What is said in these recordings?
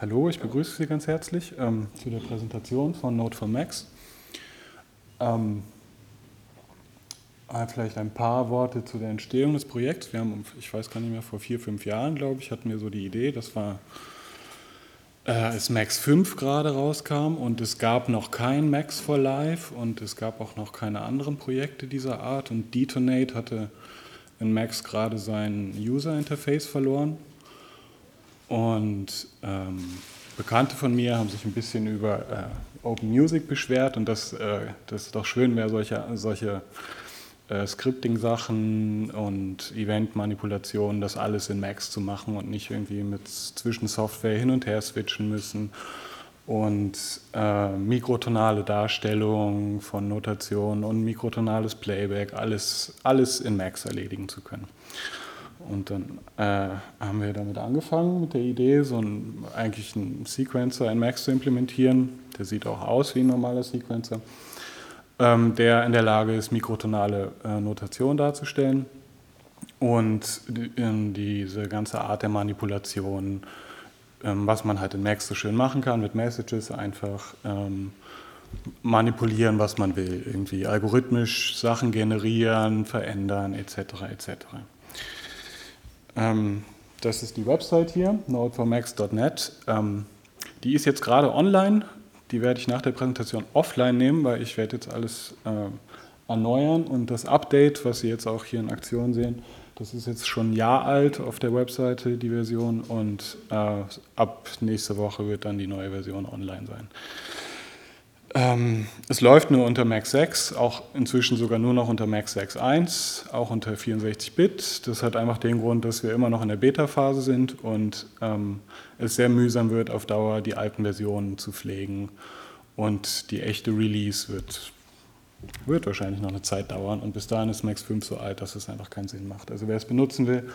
Hallo, ich begrüße Sie ganz herzlich ähm, zu der Präsentation von Node for Max. Ähm, vielleicht ein paar Worte zu der Entstehung des Projekts. Wir haben, ich weiß gar nicht mehr, vor vier, fünf Jahren, glaube ich, hatten wir so die Idee, das war, äh, als Max 5 gerade rauskam und es gab noch kein Max for Life und es gab auch noch keine anderen Projekte dieser Art und Detonate hatte in Max gerade sein User Interface verloren und ähm, Bekannte von mir haben sich ein bisschen über äh, Open Music beschwert und dass äh, das doch schön wäre, solche, solche äh, Scripting-Sachen und Event-Manipulationen, das alles in Max zu machen und nicht irgendwie mit Zwischensoftware hin und her switchen müssen und äh, mikrotonale Darstellung von Notationen und mikrotonales Playback, alles, alles in Max erledigen zu können. Und dann äh, haben wir damit angefangen mit der Idee, so ein, eigentlich einen Sequencer in Max zu implementieren. Der sieht auch aus wie ein normaler Sequencer, ähm, der in der Lage ist, mikrotonale äh, Notation darzustellen und die, diese ganze Art der Manipulation, ähm, was man halt in Max so schön machen kann, mit Messages einfach ähm, manipulieren, was man will, irgendwie algorithmisch Sachen generieren, verändern etc. etc. Ähm, das ist die Website hier, nodeformax.net. Ähm, die ist jetzt gerade online. Die werde ich nach der Präsentation offline nehmen, weil ich werde jetzt alles äh, erneuern und das Update, was Sie jetzt auch hier in Aktion sehen, das ist jetzt schon ein Jahr alt auf der Webseite, die Version, und äh, ab nächste Woche wird dann die neue Version online sein. Ähm, es läuft nur unter Mac 6, auch inzwischen sogar nur noch unter Mac 6.1, auch unter 64-Bit. Das hat einfach den Grund, dass wir immer noch in der Beta-Phase sind und ähm, es sehr mühsam wird, auf Dauer die alten Versionen zu pflegen. Und die echte Release wird, wird wahrscheinlich noch eine Zeit dauern. Und bis dahin ist Max 5 so alt, dass es einfach keinen Sinn macht. Also wer es benutzen will,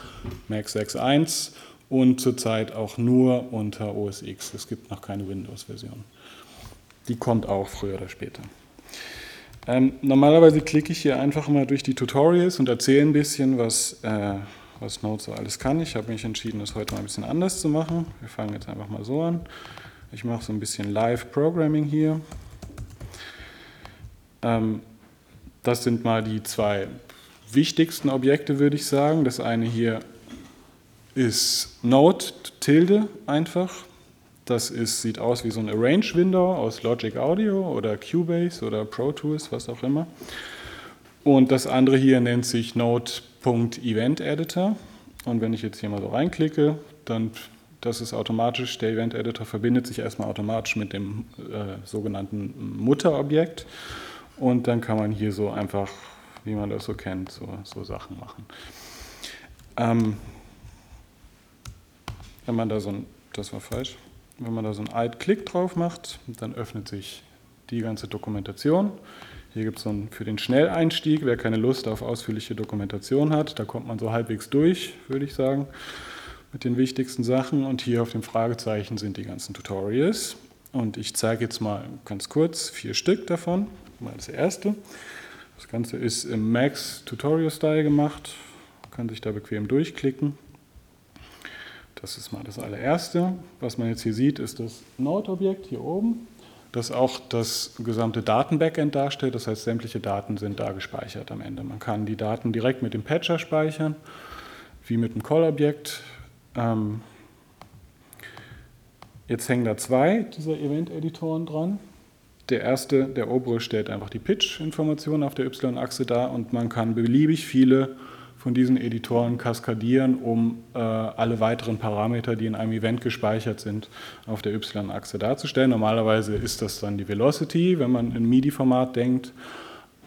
Mac 6.1 und zurzeit auch nur unter OS X. Es gibt noch keine Windows-Version. Die kommt auch früher oder später. Ähm, normalerweise klicke ich hier einfach mal durch die Tutorials und erzähle ein bisschen, was, äh, was Node so alles kann. Ich habe mich entschieden, das heute mal ein bisschen anders zu machen. Wir fangen jetzt einfach mal so an. Ich mache so ein bisschen Live-Programming hier. Ähm, das sind mal die zwei wichtigsten Objekte, würde ich sagen. Das eine hier ist Node, Tilde einfach. Das ist, sieht aus wie so ein Arrange-Window aus Logic Audio oder Cubase oder Pro Tools, was auch immer. Und das andere hier nennt sich Node.EventEditor. Und wenn ich jetzt hier mal so reinklicke, dann das ist automatisch, der Event Editor verbindet sich erstmal automatisch mit dem äh, sogenannten Mutterobjekt. Und dann kann man hier so einfach, wie man das so kennt, so, so Sachen machen. Ähm, wenn man da so ein, das war falsch, wenn man da so einen Alt-Klick drauf macht, dann öffnet sich die ganze Dokumentation. Hier gibt es so für den Schnelleinstieg, wer keine Lust auf ausführliche Dokumentation hat, da kommt man so halbwegs durch, würde ich sagen, mit den wichtigsten Sachen. Und hier auf dem Fragezeichen sind die ganzen Tutorials. Und ich zeige jetzt mal ganz kurz vier Stück davon. Mal das erste. Das Ganze ist im Max Tutorial Style gemacht. Man kann sich da bequem durchklicken. Das ist mal das allererste. Was man jetzt hier sieht, ist das Node-Objekt hier oben, das auch das gesamte Daten-Backend darstellt. Das heißt, sämtliche Daten sind da gespeichert am Ende. Man kann die Daten direkt mit dem Patcher speichern, wie mit dem Call-Objekt. Ähm, jetzt hängen da zwei dieser Event-Editoren dran. Der erste, der obere, stellt einfach die Pitch-Informationen auf der Y-Achse dar und man kann beliebig viele von diesen Editoren kaskadieren, um äh, alle weiteren Parameter, die in einem Event gespeichert sind, auf der y-Achse darzustellen. Normalerweise ist das dann die Velocity, wenn man in MIDI-Format denkt,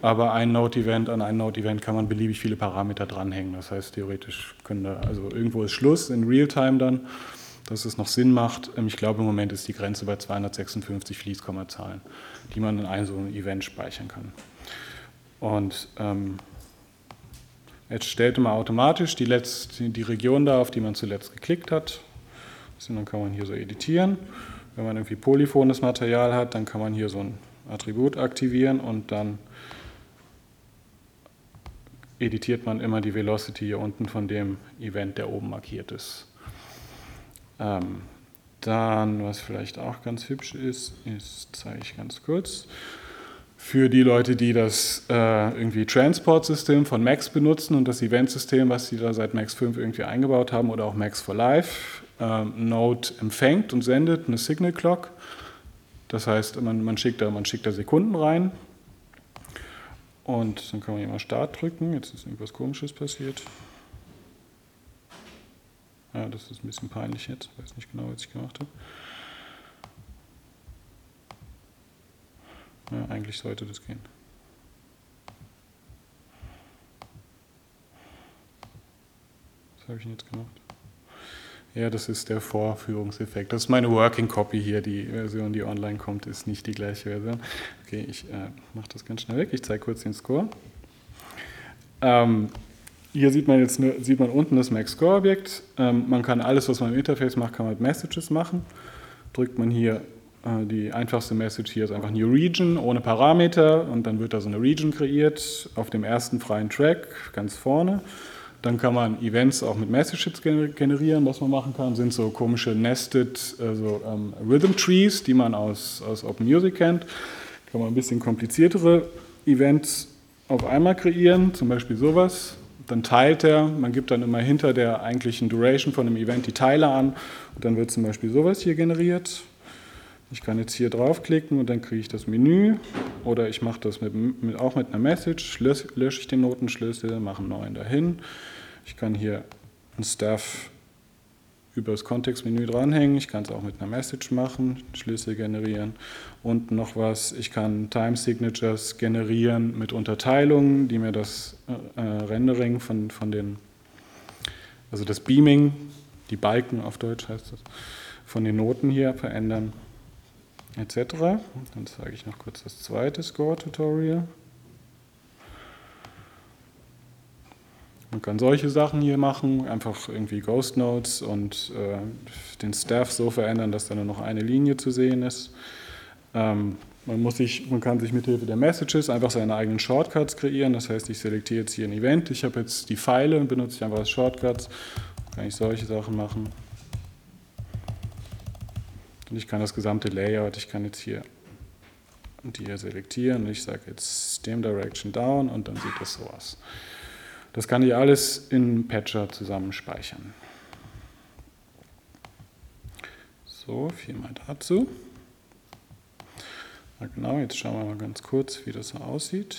aber ein Node-Event an ein Node-Event kann man beliebig viele Parameter dranhängen. Das heißt, theoretisch können da, also irgendwo ist Schluss in Realtime dann, dass es noch Sinn macht. Ähm, ich glaube, im Moment ist die Grenze bei 256 Fließkommazahlen, die man in einem so einem Event speichern kann. Und ähm, Jetzt stellte man automatisch die, letzte, die Region da, auf die man zuletzt geklickt hat. Und dann kann man hier so editieren. Wenn man irgendwie polyphones Material hat, dann kann man hier so ein Attribut aktivieren und dann editiert man immer die Velocity hier unten von dem Event, der oben markiert ist. Ähm, Dann, was vielleicht auch ganz hübsch ist, ist, zeige ich ganz kurz, für die Leute, die das äh, irgendwie Transport-System von Max benutzen und das Event-System, was sie da seit Max 5 irgendwie eingebaut haben oder auch Max for Life, äh, Node empfängt und sendet eine Signal Clock. Das heißt, man, man, schickt da, man schickt da Sekunden rein und dann kann man hier mal Start drücken. Jetzt ist irgendwas Komisches passiert. Ja, das ist ein bisschen peinlich jetzt. Ich weiß nicht genau, was ich gemacht habe. Ja, eigentlich sollte das gehen. Was habe ich denn jetzt gemacht? Ja, das ist der Vorführungseffekt. Das ist meine Working Copy hier. Die Version, die online kommt, ist nicht die gleiche Version. Okay, ich äh, mache das ganz schnell weg. Ich zeige kurz den Score. Ähm, hier sieht man jetzt sieht man unten das Max Score Objekt. Ähm, man kann alles, was man im Interface macht, kann man mit Messages machen. Drückt man hier die einfachste Message hier ist einfach New Region ohne Parameter und dann wird da so eine Region kreiert auf dem ersten freien Track ganz vorne. Dann kann man Events auch mit Messages generieren. Was man machen kann, sind so komische Nested also, ähm, Rhythm Trees, die man aus, aus Open Music kennt. Kann man ein bisschen kompliziertere Events auf einmal kreieren, zum Beispiel sowas. Dann teilt er, man gibt dann immer hinter der eigentlichen Duration von einem Event die Teile an und dann wird zum Beispiel sowas hier generiert. Ich kann jetzt hier draufklicken und dann kriege ich das Menü oder ich mache das mit, mit, auch mit einer Message, lösche, lösche ich den Notenschlüssel, mache einen neuen dahin. Ich kann hier ein Stuff über das Kontextmenü dranhängen. Ich kann es auch mit einer Message machen, Schlüssel generieren und noch was. Ich kann Time Signatures generieren mit Unterteilungen, die mir das äh, äh, Rendering von, von den, also das Beaming, die Balken auf Deutsch heißt das, von den Noten hier verändern etc. Dann zeige ich noch kurz das zweite Score-Tutorial. Man kann solche Sachen hier machen, einfach irgendwie Ghost Notes und äh, den Staff so verändern, dass da nur noch eine Linie zu sehen ist. Ähm, man, muss sich, man kann sich mit Hilfe der Messages einfach seine eigenen Shortcuts kreieren. Das heißt, ich selektiere jetzt hier ein Event, ich habe jetzt die Pfeile und benutze ich einfach als Shortcuts. Kann ich solche Sachen machen. Und ich kann das gesamte Layout, ich kann jetzt hier und hier selektieren und ich sage jetzt Stem Direction Down und dann sieht das so aus. Das kann ich alles in Patcher zusammen speichern. So, viermal dazu. Na genau, jetzt schauen wir mal ganz kurz, wie das so aussieht.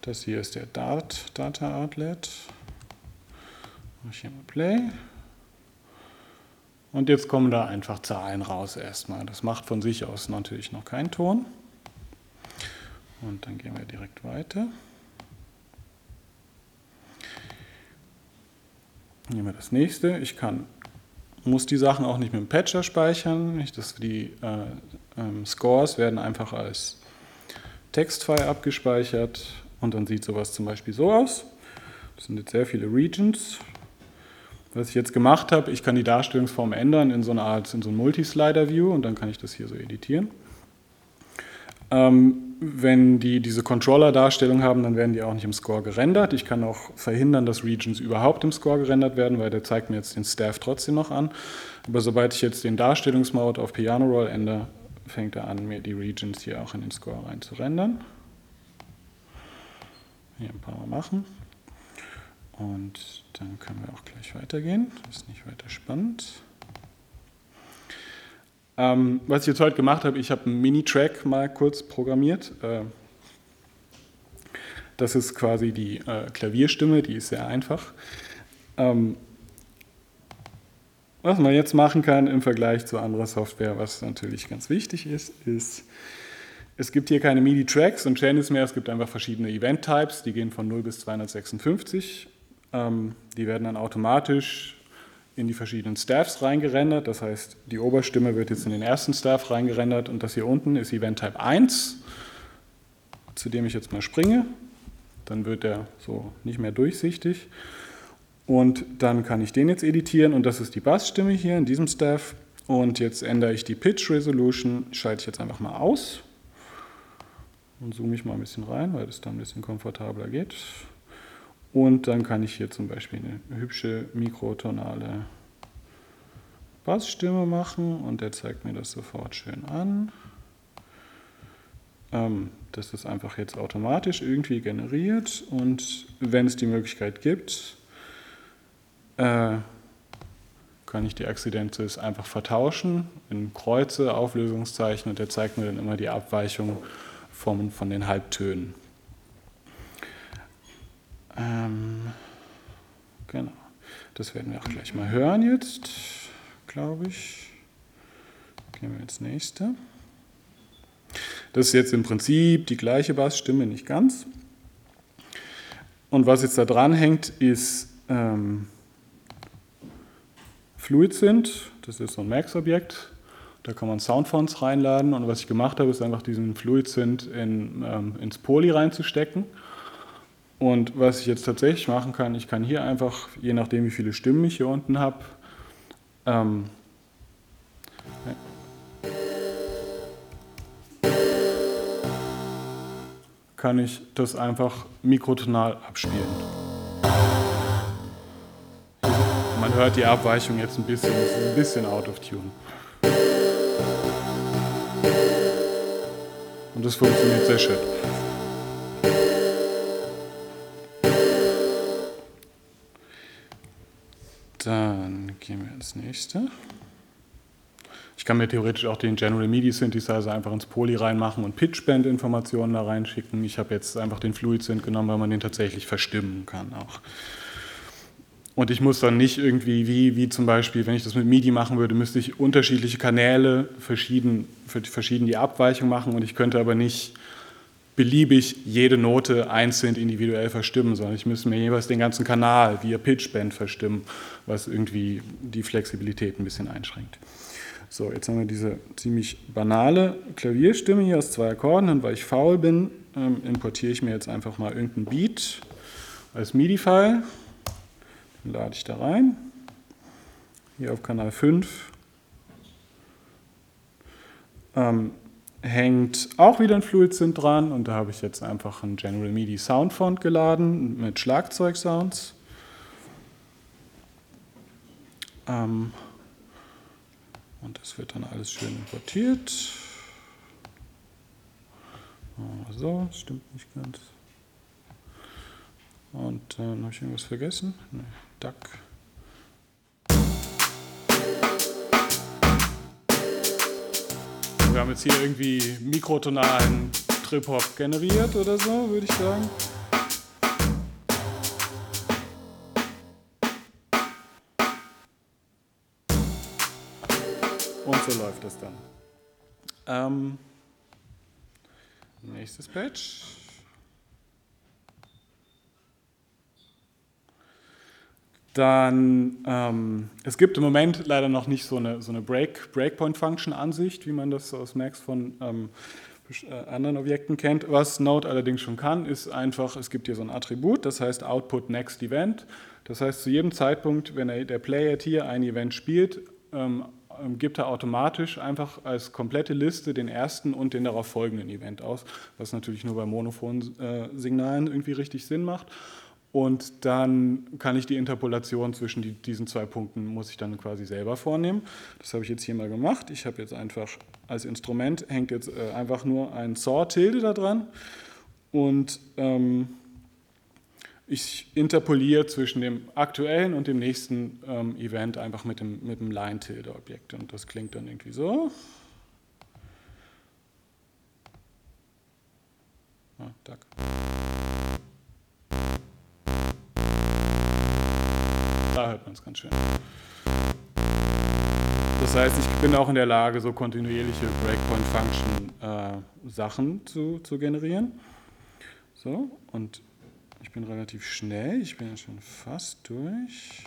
Das hier ist der Dart Data Outlet. Mache ich hier mal Play. Und jetzt kommen da einfach Zahlen raus erstmal. Das macht von sich aus natürlich noch keinen Ton. Und dann gehen wir direkt weiter. Nehmen wir das nächste. Ich kann, muss die Sachen auch nicht mit dem Patcher speichern. Das, die äh, ähm, Scores werden einfach als Textfile abgespeichert und dann sieht sowas zum Beispiel so aus. Das sind jetzt sehr viele Regions. Was ich jetzt gemacht habe, ich kann die Darstellungsform ändern in so eine Art, in so ein Multislider-View und dann kann ich das hier so editieren. Ähm, wenn die diese Controller-Darstellung haben, dann werden die auch nicht im Score gerendert. Ich kann auch verhindern, dass Regions überhaupt im Score gerendert werden, weil der zeigt mir jetzt den Staff trotzdem noch an. Aber sobald ich jetzt den Darstellungsmode auf Piano Roll ändere, fängt er an, mir die Regions hier auch in den Score rein zu rendern. Hier ein paar Mal machen. Und dann können wir auch gleich weitergehen. Das ist nicht weiter spannend. Ähm, was ich jetzt heute gemacht habe, ich habe einen Mini-Track mal kurz programmiert. Äh, das ist quasi die äh, Klavierstimme, die ist sehr einfach. Ähm, was man jetzt machen kann im Vergleich zu anderer Software, was natürlich ganz wichtig ist, ist, es gibt hier keine MIDI-Tracks und Channels mehr, es gibt einfach verschiedene Event-Types, die gehen von 0 bis 256 ähm, die werden dann automatisch in die verschiedenen Staffs reingerendert. Das heißt, die Oberstimme wird jetzt in den ersten Staff reingerendert und das hier unten ist Event Type 1, zu dem ich jetzt mal springe. Dann wird er so nicht mehr durchsichtig. Und dann kann ich den jetzt editieren und das ist die Bassstimme hier in diesem Staff. Und jetzt ändere ich die Pitch Resolution, schalte ich jetzt einfach mal aus und zoome ich mal ein bisschen rein, weil das dann ein bisschen komfortabler geht. Und dann kann ich hier zum Beispiel eine hübsche mikrotonale Bassstimme machen und der zeigt mir das sofort schön an. Ähm, das ist einfach jetzt automatisch irgendwie generiert und wenn es die Möglichkeit gibt, äh, kann ich die Accidentals einfach vertauschen in Kreuze, Auflösungszeichen und der zeigt mir dann immer die Abweichung von, von den Halbtönen. Ähm, genau. Das werden wir auch gleich mal hören jetzt, glaube ich. Gehen wir ins nächste. Das ist jetzt im Prinzip die gleiche Bassstimme, nicht ganz. Und was jetzt da dran hängt, ist ähm, Fluid. Das ist so ein Max-Objekt. Da kann man Soundfonts reinladen. Und was ich gemacht habe, ist einfach diesen Fluid Synth in, ähm, ins Poly reinzustecken. Und was ich jetzt tatsächlich machen kann, ich kann hier einfach, je nachdem wie viele Stimmen ich hier unten habe, ähm, kann ich das einfach mikrotonal abspielen. Man hört die Abweichung jetzt ein bisschen, es ist ein bisschen out of tune. Und das funktioniert sehr schön. Ins nächste. Ich kann mir theoretisch auch den General MIDI Synthesizer einfach ins Poly reinmachen und Pitchband-Informationen da reinschicken. Ich habe jetzt einfach den Fluid Synth genommen, weil man den tatsächlich verstimmen kann auch. Und ich muss dann nicht irgendwie, wie, wie zum Beispiel, wenn ich das mit MIDI machen würde, müsste ich unterschiedliche Kanäle verschieden, verschieden die Abweichung machen und ich könnte aber nicht beliebig jede Note einzeln individuell verstimmen, sondern ich müsste mir jeweils den ganzen Kanal via Pitchband verstimmen, was irgendwie die Flexibilität ein bisschen einschränkt. So, jetzt haben wir diese ziemlich banale Klavierstimme hier aus zwei Akkorden und weil ich faul bin, ähm, importiere ich mir jetzt einfach mal irgendeinen Beat als MIDI-File. Den lade ich da rein. Hier auf Kanal 5. Ähm, hängt auch wieder ein Fluid Synth dran und da habe ich jetzt einfach einen General MIDI Sound Font geladen mit Schlagzeugsounds. Ähm, und das wird dann alles schön importiert. So, das stimmt nicht ganz. Und dann habe ich irgendwas vergessen. Nee, Duck. Wir haben jetzt hier irgendwie mikrotonalen Trip-Hop generiert oder so, würde ich sagen. Und so läuft das dann. Ähm, nächstes Patch. Dann, ähm, es gibt im Moment leider noch nicht so eine, so eine Break, Breakpoint-Function-Ansicht, wie man das aus Max von ähm, äh, anderen Objekten kennt. Was Node allerdings schon kann, ist einfach, es gibt hier so ein Attribut, das heißt Output Next Event. Das heißt, zu jedem Zeitpunkt, wenn der Player hier ein Event spielt, ähm, ähm, gibt er automatisch einfach als komplette Liste den ersten und den darauf folgenden Event aus, was natürlich nur bei monophonen äh, Signalen irgendwie richtig Sinn macht. Und dann kann ich die Interpolation zwischen die, diesen zwei Punkten, muss ich dann quasi selber vornehmen. Das habe ich jetzt hier mal gemacht. Ich habe jetzt einfach als Instrument, hängt jetzt äh, einfach nur ein Saw-Tilde da dran. Und ähm, ich interpoliere zwischen dem aktuellen und dem nächsten ähm, Event einfach mit dem, mit dem Line-Tilde-Objekt. Und das klingt dann irgendwie so. Ah, danke. Hört man es ganz schön. Das heißt, ich bin auch in der Lage, so kontinuierliche Breakpoint-Function-Sachen äh, zu, zu generieren. So, und ich bin relativ schnell, ich bin ja schon fast durch.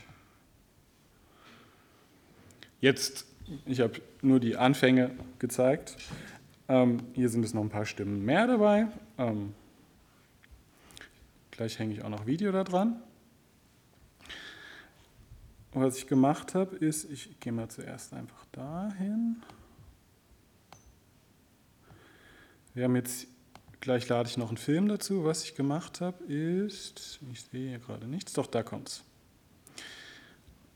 Jetzt, ich habe nur die Anfänge gezeigt. Ähm, hier sind es noch ein paar Stimmen mehr dabei. Ähm, gleich hänge ich auch noch Video da dran. Was ich gemacht habe, ist, ich gehe mal zuerst einfach dahin. Wir haben jetzt Gleich lade ich noch einen Film dazu. Was ich gemacht habe, ist, ich sehe hier gerade nichts, doch da kommt es.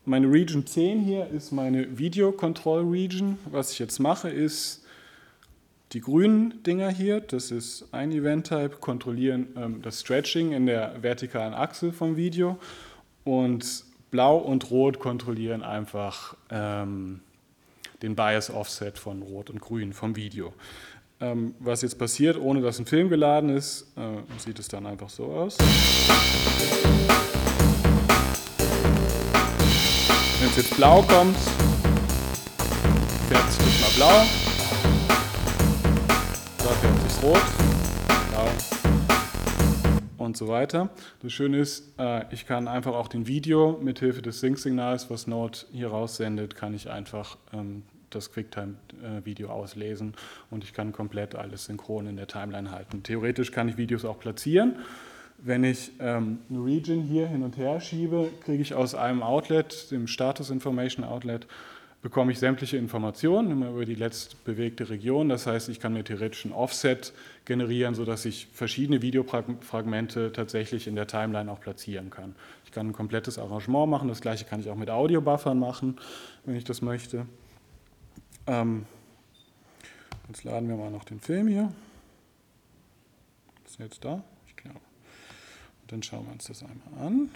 meine Region 10 hier ist meine Video Control Region. Was ich jetzt mache, ist die grünen Dinger hier, das ist ein Event-Type, kontrollieren ähm, das Stretching in der vertikalen Achse vom Video und blau und rot kontrollieren einfach ähm, den Bias Offset von rot und grün vom Video. Ähm, was jetzt passiert, ohne dass ein Film geladen ist, äh, sieht es dann einfach so aus. Wenn es jetzt blau kommt, färbt sich mal blau. Da färbt sich rot, blau und so weiter. Das Schöne ist, äh, ich kann einfach auch den Video mithilfe des Sync-Signals, was Node hier raussendet, kann ich einfach ähm, das QuickTime-Video auslesen und ich kann komplett alles synchron in der Timeline halten. Theoretisch kann ich Videos auch platzieren wenn ich ähm, eine Region hier hin und her schiebe, kriege ich aus einem Outlet, dem Status Information Outlet, bekomme ich sämtliche Informationen immer über die letzt bewegte Region. Das heißt, ich kann mir theoretisch ein Offset generieren, sodass ich verschiedene Videofragmente tatsächlich in der Timeline auch platzieren kann. Ich kann ein komplettes Arrangement machen, das gleiche kann ich auch mit Audiobuffern machen, wenn ich das möchte. Ähm, jetzt laden wir mal noch den Film hier. Ist jetzt da? Dann schauen wir uns das einmal an.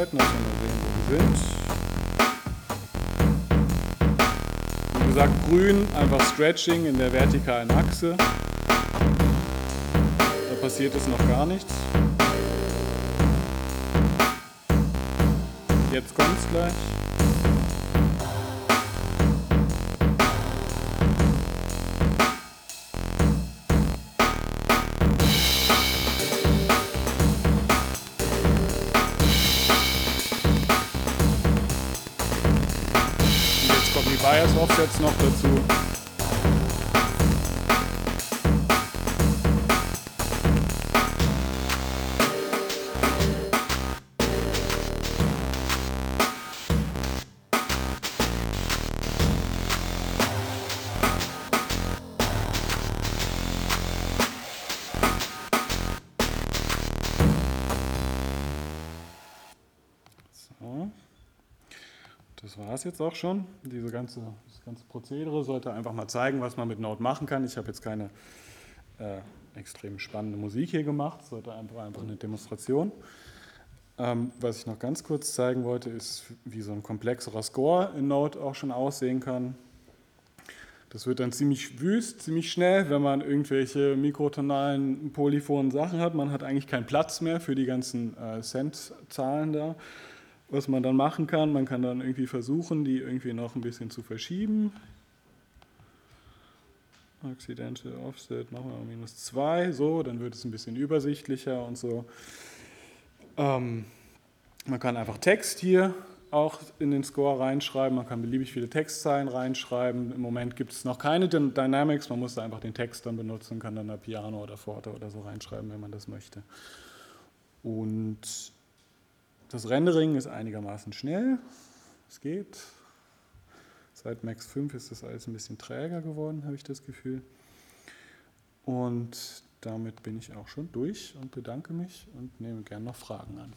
Einschalten, dass wir mal sehen, wo wir sind. Wie gesagt, grün, einfach Stretching in der vertikalen Achse. Da passiert es noch gar nichts. Jetzt kommt's gleich. Offsets noch dazu. Das war es jetzt auch schon. Diese ganze, das ganze Prozedere sollte einfach mal zeigen, was man mit Node machen kann. Ich habe jetzt keine äh, extrem spannende Musik hier gemacht, sollte einfach, einfach eine Demonstration. Ähm, was ich noch ganz kurz zeigen wollte, ist, wie so ein komplexerer Score in Node auch schon aussehen kann. Das wird dann ziemlich wüst, ziemlich schnell, wenn man irgendwelche mikrotonalen, polyphonen Sachen hat. Man hat eigentlich keinen Platz mehr für die ganzen äh, Cent-Zahlen da was man dann machen kann. Man kann dann irgendwie versuchen, die irgendwie noch ein bisschen zu verschieben. Accidental Offset machen wir minus 2, so, dann wird es ein bisschen übersichtlicher und so. Ähm, man kann einfach Text hier auch in den Score reinschreiben, man kann beliebig viele Textzeilen reinschreiben. Im Moment gibt es noch keine Dynamics, man muss da einfach den Text dann benutzen, kann dann da Piano oder Forte oder so reinschreiben, wenn man das möchte. Und das Rendering ist einigermaßen schnell, es geht. Seit Max 5 ist das alles ein bisschen träger geworden, habe ich das Gefühl. Und damit bin ich auch schon durch und bedanke mich und nehme gerne noch Fragen an.